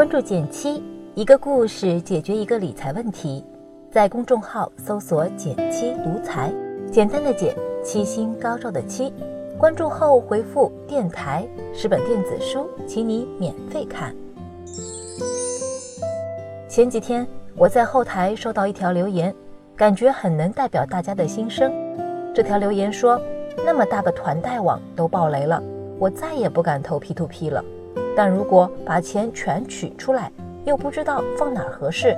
关注减七，一个故事解决一个理财问题。在公众号搜索“减七独裁，简单的减，七星高照的七。关注后回复“电台”十本电子书，请你免费看。前几天我在后台收到一条留言，感觉很能代表大家的心声。这条留言说：“那么大个团贷网都爆雷了，我再也不敢投 P to P 了。但如果把钱全取出来，又不知道放哪儿合适。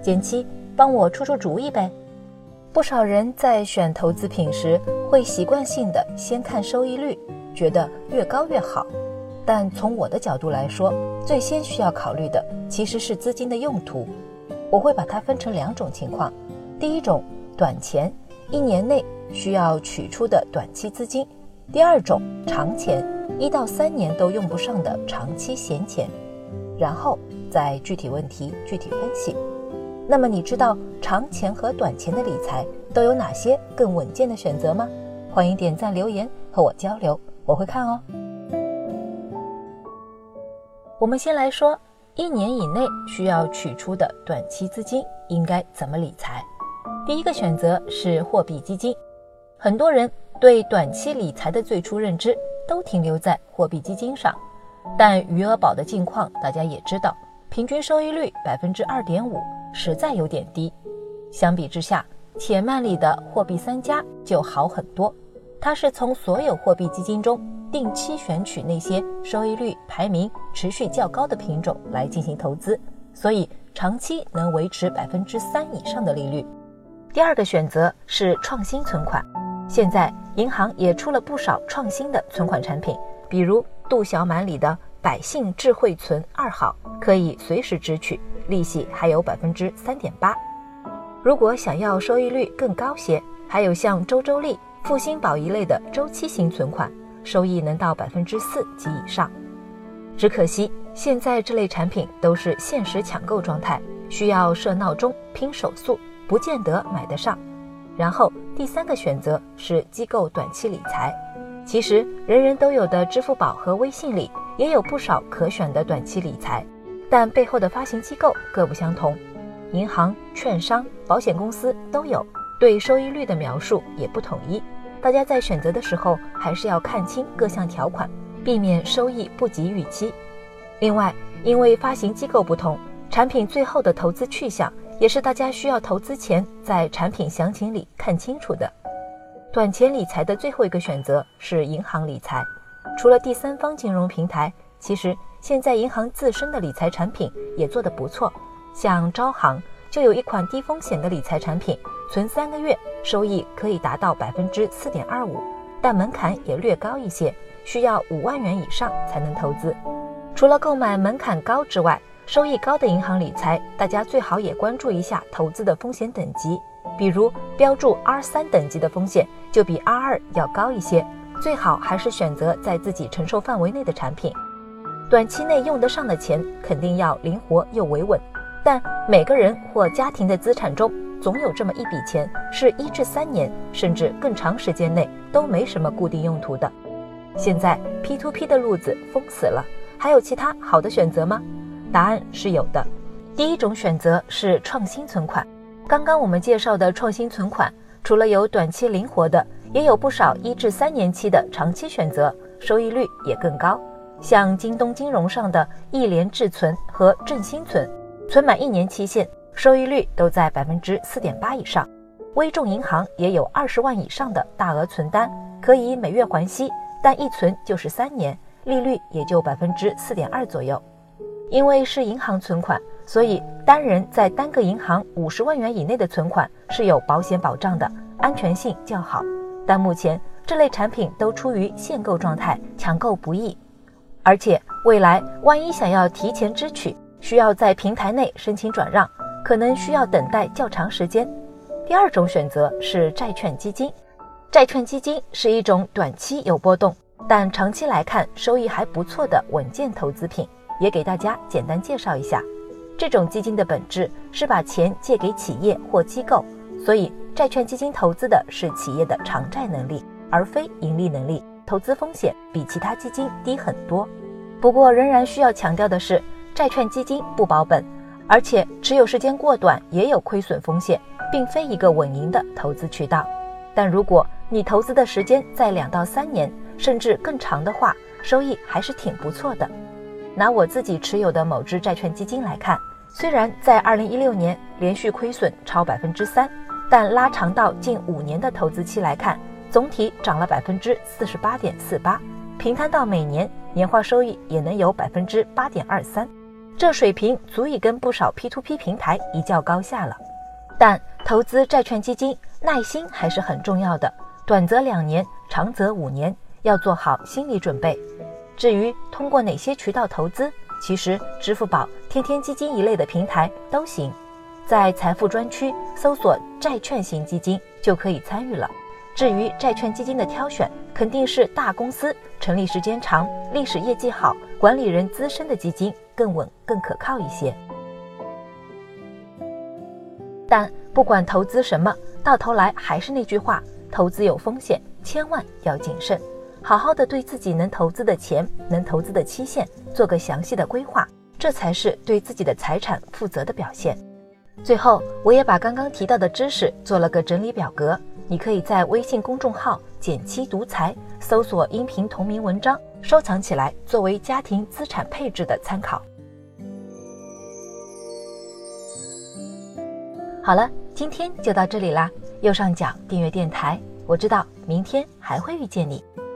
减七，帮我出出主意呗。”不少人在选投资品时会习惯性的先看收益率，觉得越高越好。但从我的角度来说，最先需要考虑的其实是资金的用途。我会把它分成两种情况：第一种，短钱，一年内需要取出的短期资金；第二种，长钱，一到三年都用不上的长期闲钱。然后再具体问题具体分析。那么你知道长钱和短钱的理财都有哪些更稳健的选择吗？欢迎点赞留言和我交流，我会看哦。我们先来说，一年以内需要取出的短期资金应该怎么理财？第一个选择是货币基金。很多人对短期理财的最初认知都停留在货币基金上，但余额宝的近况大家也知道，平均收益率百分之二点五，实在有点低。相比之下，铁曼里的货币三家就好很多，它是从所有货币基金中。定期选取那些收益率排名持续较高的品种来进行投资，所以长期能维持百分之三以上的利率。第二个选择是创新存款，现在银行也出了不少创新的存款产品，比如杜小满里的百姓智慧存二号，可以随时支取，利息还有百分之三点八。如果想要收益率更高些，还有像周周利、复兴宝一类的周期型存款。收益能到百分之四及以上，只可惜现在这类产品都是限时抢购状态，需要设闹钟拼手速，不见得买得上。然后第三个选择是机构短期理财，其实人人都有的支付宝和微信里也有不少可选的短期理财，但背后的发行机构各不相同，银行、券商、保险公司都有，对收益率的描述也不统一。大家在选择的时候，还是要看清各项条款，避免收益不及预期。另外，因为发行机构不同，产品最后的投资去向也是大家需要投资前在产品详情里看清楚的。短钱理财的最后一个选择是银行理财，除了第三方金融平台，其实现在银行自身的理财产品也做得不错，像招行就有一款低风险的理财产品。存三个月，收益可以达到百分之四点二五，但门槛也略高一些，需要五万元以上才能投资。除了购买门槛高之外，收益高的银行理财，大家最好也关注一下投资的风险等级。比如标注 R 三等级的风险，就比 R 二要高一些，最好还是选择在自己承受范围内的产品。短期内用得上的钱，肯定要灵活又维稳，但每个人或家庭的资产中。总有这么一笔钱，是一至三年甚至更长时间内都没什么固定用途的。现在 P to P 的路子封死了，还有其他好的选择吗？答案是有的。第一种选择是创新存款。刚刚我们介绍的创新存款，除了有短期灵活的，也有不少一至三年期的长期选择，收益率也更高。像京东金融上的一联智存和振兴存，存满一年期限。收益率都在百分之四点八以上，微众银行也有二十万以上的大额存单，可以每月还息，但一存就是三年，利率也就百分之四点二左右。因为是银行存款，所以单人在单个银行五十万元以内的存款是有保险保障的，安全性较好。但目前这类产品都处于限购状态，抢购不易，而且未来万一想要提前支取，需要在平台内申请转让。可能需要等待较长时间。第二种选择是债券基金，债券基金是一种短期有波动，但长期来看收益还不错的稳健投资品。也给大家简单介绍一下，这种基金的本质是把钱借给企业或机构，所以债券基金投资的是企业的偿债能力，而非盈利能力，投资风险比其他基金低很多。不过仍然需要强调的是。债券基金不保本，而且持有时间过短也有亏损风险，并非一个稳赢的投资渠道。但如果你投资的时间在两到三年，甚至更长的话，收益还是挺不错的。拿我自己持有的某只债券基金来看，虽然在二零一六年连续亏损超百分之三，但拉长到近五年的投资期来看，总体涨了百分之四十八点四八，平摊到每年年化收益也能有百分之八点二三，这水平足以跟不少 P2P 平台一较高下了。但投资债券基金，耐心还是很重要的，短则两年，长则五年，要做好心理准备。至于通过哪些渠道投资，其实支付宝、天天基金一类的平台都行，在财富专区搜索债券型基金就可以参与了。至于债券基金的挑选，肯定是大公司、成立时间长、历史业绩好、管理人资深的基金更稳、更可靠一些。但不管投资什么，到头来还是那句话：投资有风险，千万要谨慎。好好的对自己能投资的钱、能投资的期限做个详细的规划，这才是对自己的财产负责的表现。最后，我也把刚刚提到的知识做了个整理表格，你可以在微信公众号“减七独裁”搜索音频同名文章，收藏起来作为家庭资产配置的参考。好了，今天就到这里啦。右上角订阅电台，我知道明天还会遇见你。